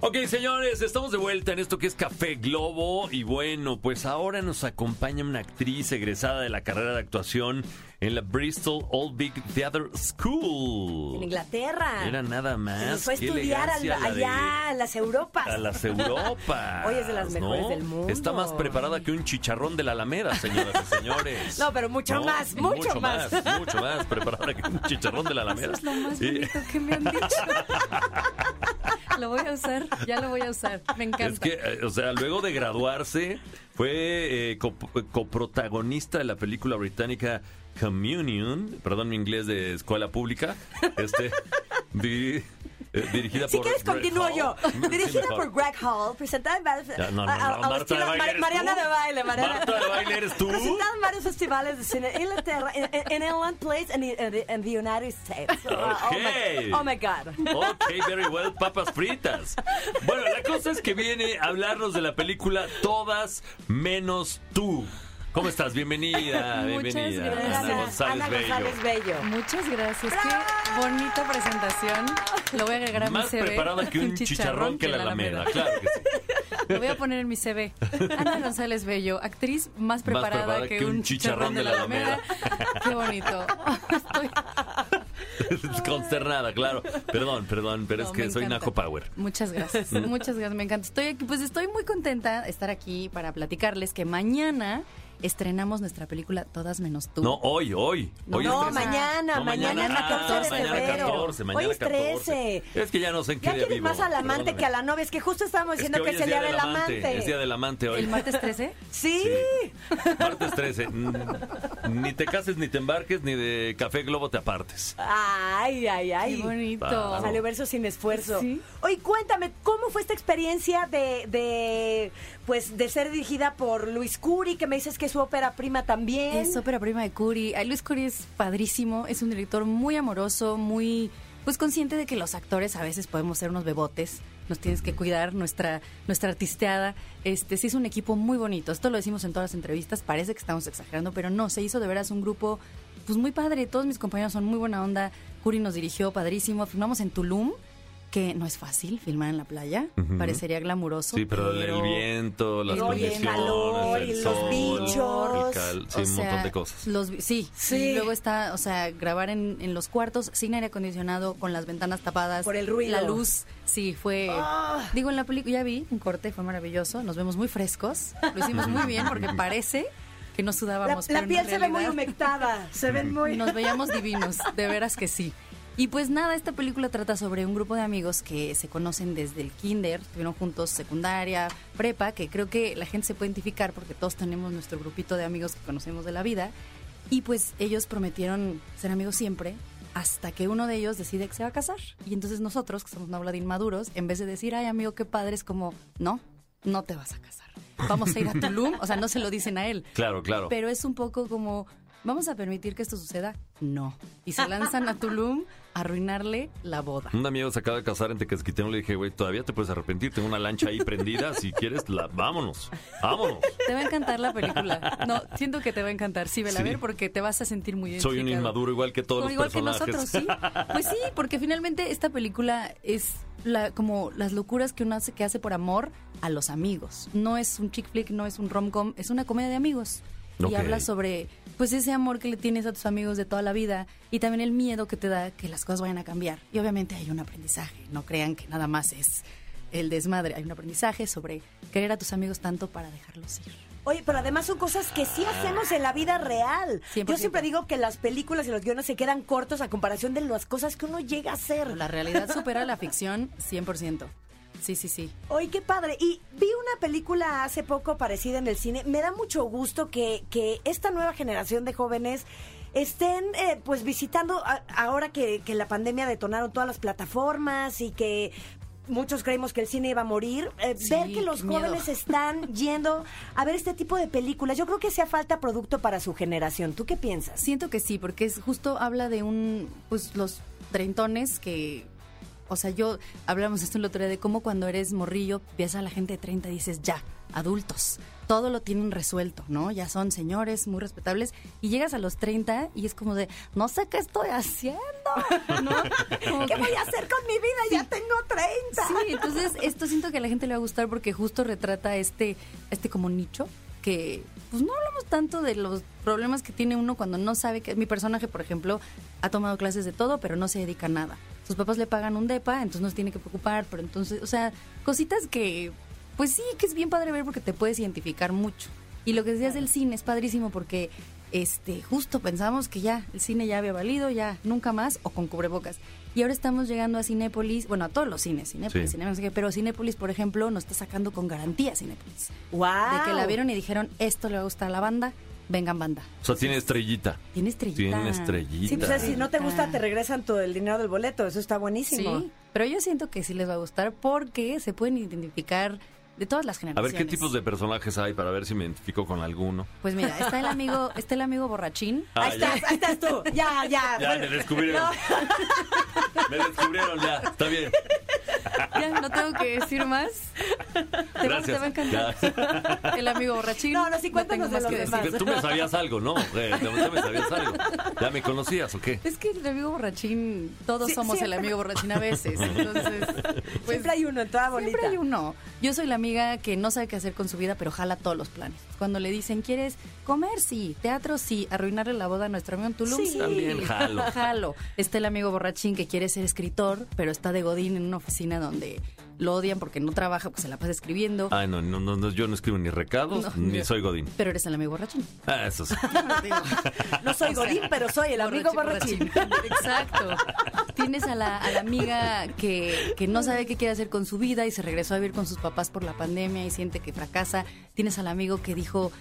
Ok, señores, estamos de vuelta en esto que es Café Globo. Y bueno, pues ahora nos acompaña una actriz egresada de la carrera de actuación en la Bristol Old Big Theatre School. En Inglaterra. Era nada más. Se fue a estudiar al- elegancia la de- allá a las Europas. A las Europas. Hoy es de las mejores del mundo. Está más preparada que un chicharrón de la Alameda, señoras y señores. No, pero mucho más, mucho más. Mucho más preparada que un chicharrón de la Alameda. Eso es lo más Y- bonito que me han dicho. Lo voy a usar, ya lo voy a usar. Me encanta. Es que, eh, o sea, luego de graduarse, fue eh, co- coprotagonista de la película británica Communion, perdón mi inglés de escuela pública, este, eh, dirigida Si por. quieres, Greg continúo Hall. yo. Dirigida por Greg Hall, presentada en varios... No, no, a- a- no, a Marta estilo de baile Mar- Mariana tú. de baile, Mariana. Marta de baile eres tú. Presentada en varios festivales de cine en Inglaterra, en, en, en England Place, en, the United States. Oh, oh my, oh my God. Ok, very well, papas fritas. Bueno, la cosa es que viene a hablarnos de la película Todas menos tú. ¿Cómo estás? Bienvenida, Muchas bienvenida. gracias. Ana González Ana Bello. González Bello. Muchas gracias. Qué bonita presentación. Lo voy a agregar a mi Más CV. preparada que un chicharrón que la Alameda, claro que sí. Lo voy a poner en mi CV. Ana González Bello, actriz más preparada, preparada que, un chicharrón de la Alameda. Qué bonito. Estoy... Consternada, claro. Perdón, perdón, pero No, es que soy. Naco Power. Muchas gracias, muchas gracias, me encanta. Estoy aquí, pues estoy muy contenta de estar aquí para platicarles que mañana estrenamos nuestra película Todas menos tú. No, hoy, hoy. No, hoy No, mañana, No, mañana, mañana, 14 de mañana febrero. 14, mañana Hoy es 14. 13. Es que ya no sé en qué Ya día vivo. más al amante perdóname. que a la novia. Es que justo estábamos Es diciendo que que, hoy es el día del amante. Es día del amante hoy. ¿El martes 13? Sí. Martes 13. Mm, Ni te cases, ni te embarques, ni de Café Globo te apartes. Ay, ay, ay. Qué bonito. Salió verso sin esfuerzo. Sí. Oye, cuéntame, ¿cómo fue esta experiencia de, de, pues, de ser dirigida por Luis Curi, que me dices que es su ópera prima también? Es ópera prima de Curi. Luis Curi es padrísimo, es un director muy amoroso, muy pues consciente de que los actores a veces podemos ser unos bebotes, nos tienes que cuidar nuestra nuestra artisteada. Este sí es un equipo muy bonito. Esto lo decimos en todas las entrevistas, parece que estamos exagerando, pero no, se hizo de veras un grupo pues muy padre. Todos mis compañeros son muy buena onda. Curi nos dirigió padrísimo. Filmamos en Tulum. Que no es fácil filmar en la playa, parecería glamuroso. Sí, pero el viento, las el condiciones, calor los sol, bichos. el cal- sí, O un sea, montón de cosas. Los, sí, Sí. Y luego está, o sea, grabar en, en los cuartos sin aire acondicionado, con las ventanas tapadas. Por el ruido. La luz, sí, fue... Ah. Digo, en la película ya vi un corte, fue maravilloso. Nos vemos muy frescos. Lo hicimos muy bien porque parece que no La, sudábamos. la en piel se ve muy humectada. Se ven muy... Nos veíamos divinos, de veras que sí. Y pues nada, esta película trata sobre un grupo de amigos que se conocen desde el kinder, estuvieron juntos secundaria, prepa, que creo que la gente se puede identificar porque todos tenemos nuestro grupito de amigos que conocemos de la vida. Y pues ellos prometieron ser amigos siempre hasta que uno de ellos decide que se va a casar. Y entonces nosotros, que somos una bola de inmaduros, en vez de decir, ay amigo, qué padre, es como, no, no te vas a casar. Vamos a ir a Tulum. O sea, no se lo dicen a él. Claro, claro. Pero es un poco como, ¿vamos a permitir que esto suceda? No. Y se lanzan a Tulum a arruinarle la boda. Un amigo se acaba de casar en Tequesquiteno. Le dije, güey, todavía te puedes arrepentir. Tengo una lancha ahí prendida. Si quieres, la, vámonos. Vámonos. Te va a encantar la película. No, siento que te va a encantar. Sí, vela a Sí. ver porque te vas a sentir muy Soy un inmaduro igual que todos los igual que personajes. nosotros, sí. Pues sí, porque finalmente esta película es la, como las locuras que uno hace que hace por amor a los amigos. No es un chick flick, no es un rom-com, es una comedia de amigos. Ok. Y habla sobre pues ese amor que le tienes a tus amigos de toda la vida y también el miedo que te da que las cosas vayan a cambiar. Y obviamente hay un aprendizaje, no crean que nada más es el desmadre, hay un aprendizaje sobre querer a tus amigos tanto para dejarlos ir. Oye, pero además son cosas que sí hacemos en la vida real. 100%. Yo siempre digo que las películas y los guiones se quedan cortos a comparación de las cosas que uno llega a hacer. La realidad supera la ficción 100%. Sí, sí, sí. Oye, qué padre. Y vi una película hace poco parecida en el cine. Me da mucho gusto que, que esta nueva generación de jóvenes estén eh, pues visitando a- ahora que, que la pandemia detonaron todas las plataformas y que muchos creímos que el cine iba a morir, eh, Sí, ver que los miedo. jóvenes están yendo a ver este tipo de películas. Yo creo que hacía falta producto para su generación. ¿Tú qué piensas? Siento que sí, porque es justo habla de un, pues los treintones que O sea, yo hablamos esto el otro día de cómo cuando eres morrillo, ves a la gente de 30 y dices, ya, adultos, todo lo tienen resuelto, ¿no? Ya son señores muy respetables y llegas a los 30 y es como de, no sé qué estoy haciendo, ¿no? ¿Qué voy a hacer con mi vida? Ya tengo 30. Sí, entonces esto siento que a la gente le va a gustar porque justo retrata este, este como nicho que pues no hablamos tanto de los problemas que tiene uno cuando no sabe que mi personaje, por ejemplo, ha tomado clases de todo, pero no se dedica a nada. Sus papás le pagan un depa, entonces no se tiene que preocupar, pero entonces, o sea, cositas que pues sí, que es bien padre ver porque te puedes identificar mucho. Y lo que decías del cine es padrísimo porque este justo pensamos que ya el cine ya había valido, ya nunca más o con cubrebocas. Y ahora estamos llegando a Cinépolis, bueno, a todos los cines, Cinépolis, Sí. Cinépolis, pero Cinépolis, por ejemplo, nos está sacando con garantía Cinépolis. Wow. De que la vieron y dijeron, esto le va a gustar a la banda, vengan banda. O sea, tiene estrellita. Tiene estrellita. Tiene estrellita. Sí, pues si no te gusta, te regresan todo el dinero del boleto. Eso está buenísimo. Sí, pero yo siento que sí les va a gustar porque se pueden identificar de todas las A generaciones. ver qué tipos de personajes hay para ver si me identifico con alguno. Pues mira, está el amigo, está el amigo borrachín. Ah, ahí ya. estás, ahí estás tú. Ya, ya. Ya, Bueno, me descubrieron. Me descubrieron ya. Está bien. Ya no tengo que decir más. Te va, te Gracias. va a encantar. Ya. El amigo borrachín. No, no, sí, cuéntanos tengo de que demás. decir. Tú me sabías algo, ¿no? Eh, Tú me sabías algo. ¿Ya me conocías o qué? Es que el amigo borrachín, todos Sí, somos el amos borrachín a veces. Entonces, pues, Siempre hay uno en toda bolita. Siempre hay uno. Yo soy la amiga que no sabe qué hacer con su vida, pero jala todos los planes. Cuando le dicen, ¿quieres comer? Sí. ¿Teatro? Sí. ¿Arruinarle la boda a nuestro amigo en Tulum? Sí. También jalo. Jalo. Está el amigo borrachín que quiere ser escritor, pero está de godín en una oficina donde lo odian porque no trabaja, porque se la pasa escribiendo. Ay, no, no, no, no, yo no escribo ni recados, No, ni yo- soy Godín. Pero eres el amigo borrachín. Ah, eso sí. No soy Godín, pero soy el amigo borrachín. Exacto. Tienes a la, a la amiga que, que no sabe qué quiere hacer con su vida y se regresó a vivir con sus papás por la pandemia y siente que fracasa. Tienes al amigo que dijo,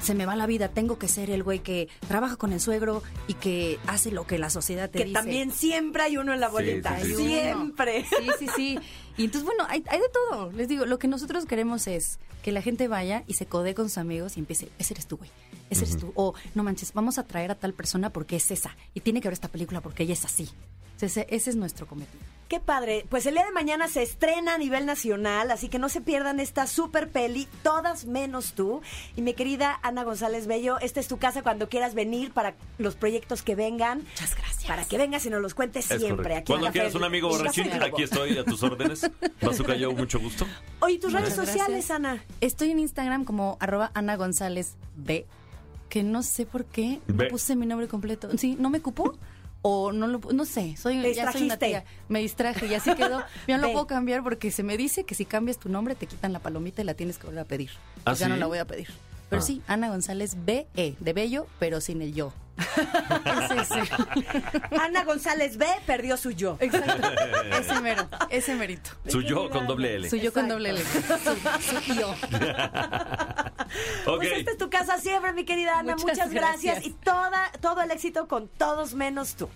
se me va la vida, tengo que ser el güey que trabaja con el suegro y que hace lo que la sociedad te Que dice. también siempre hay uno en la bolita. sí, sí. Hay uno. Siempre. Sí, sí, sí. Y entonces, bueno, hay, hay de todo. Les digo, lo que nosotros queremos es que la gente vaya y se codee con sus amigos y empiece, ese eres tú, güey. Ese eres tú. O, no manches, vamos a traer a tal persona porque es esa. Y tiene que ver esta película porque ella es así. Ese, ese es nuestro cometido. Qué padre. Pues el día de mañana se estrena a nivel nacional, así que no se pierdan esta super peli, todas menos tú. Y mi querida Ana González Bello, esta es tu casa cuando quieras venir para los proyectos que vengan. Muchas gracias. Para que vengas y nos los cuentes Es siempre. Aquí en Cuando quieras un amigo borrachín, aquí estoy a tus órdenes. Bazooka Joe, mucho gusto. Oye, tus redes sociales, gracias. Ana. Estoy en Instagram como arroba Ana González B, que no sé por qué B. no puse mi nombre completo. Sí, no me cupo o no lo no sé, soy Te ya soy una tía. Me distraje y así quedó. Ya no lo puedo cambiar porque se me dice que si cambias tu nombre te quitan la palomita y la tienes que volver a pedir. ¿Ah, Pues ya sí? no la voy a pedir. Pero Ah. sí, Ana González B E de bello, pero sin el yo. Ana González B perdió su yo. Exacto. Ese mero, ese merito. Su yo con doble L. Soy yo con doble L. Su, su yo. Ok. Pues esta es tu casa siempre, mi querida Ana. Muchas, Muchas gracias. gracias. y toda, todo el éxito con todos menos tú.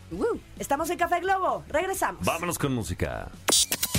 Estamos en Café Globo. Regresamos. Vámonos con música.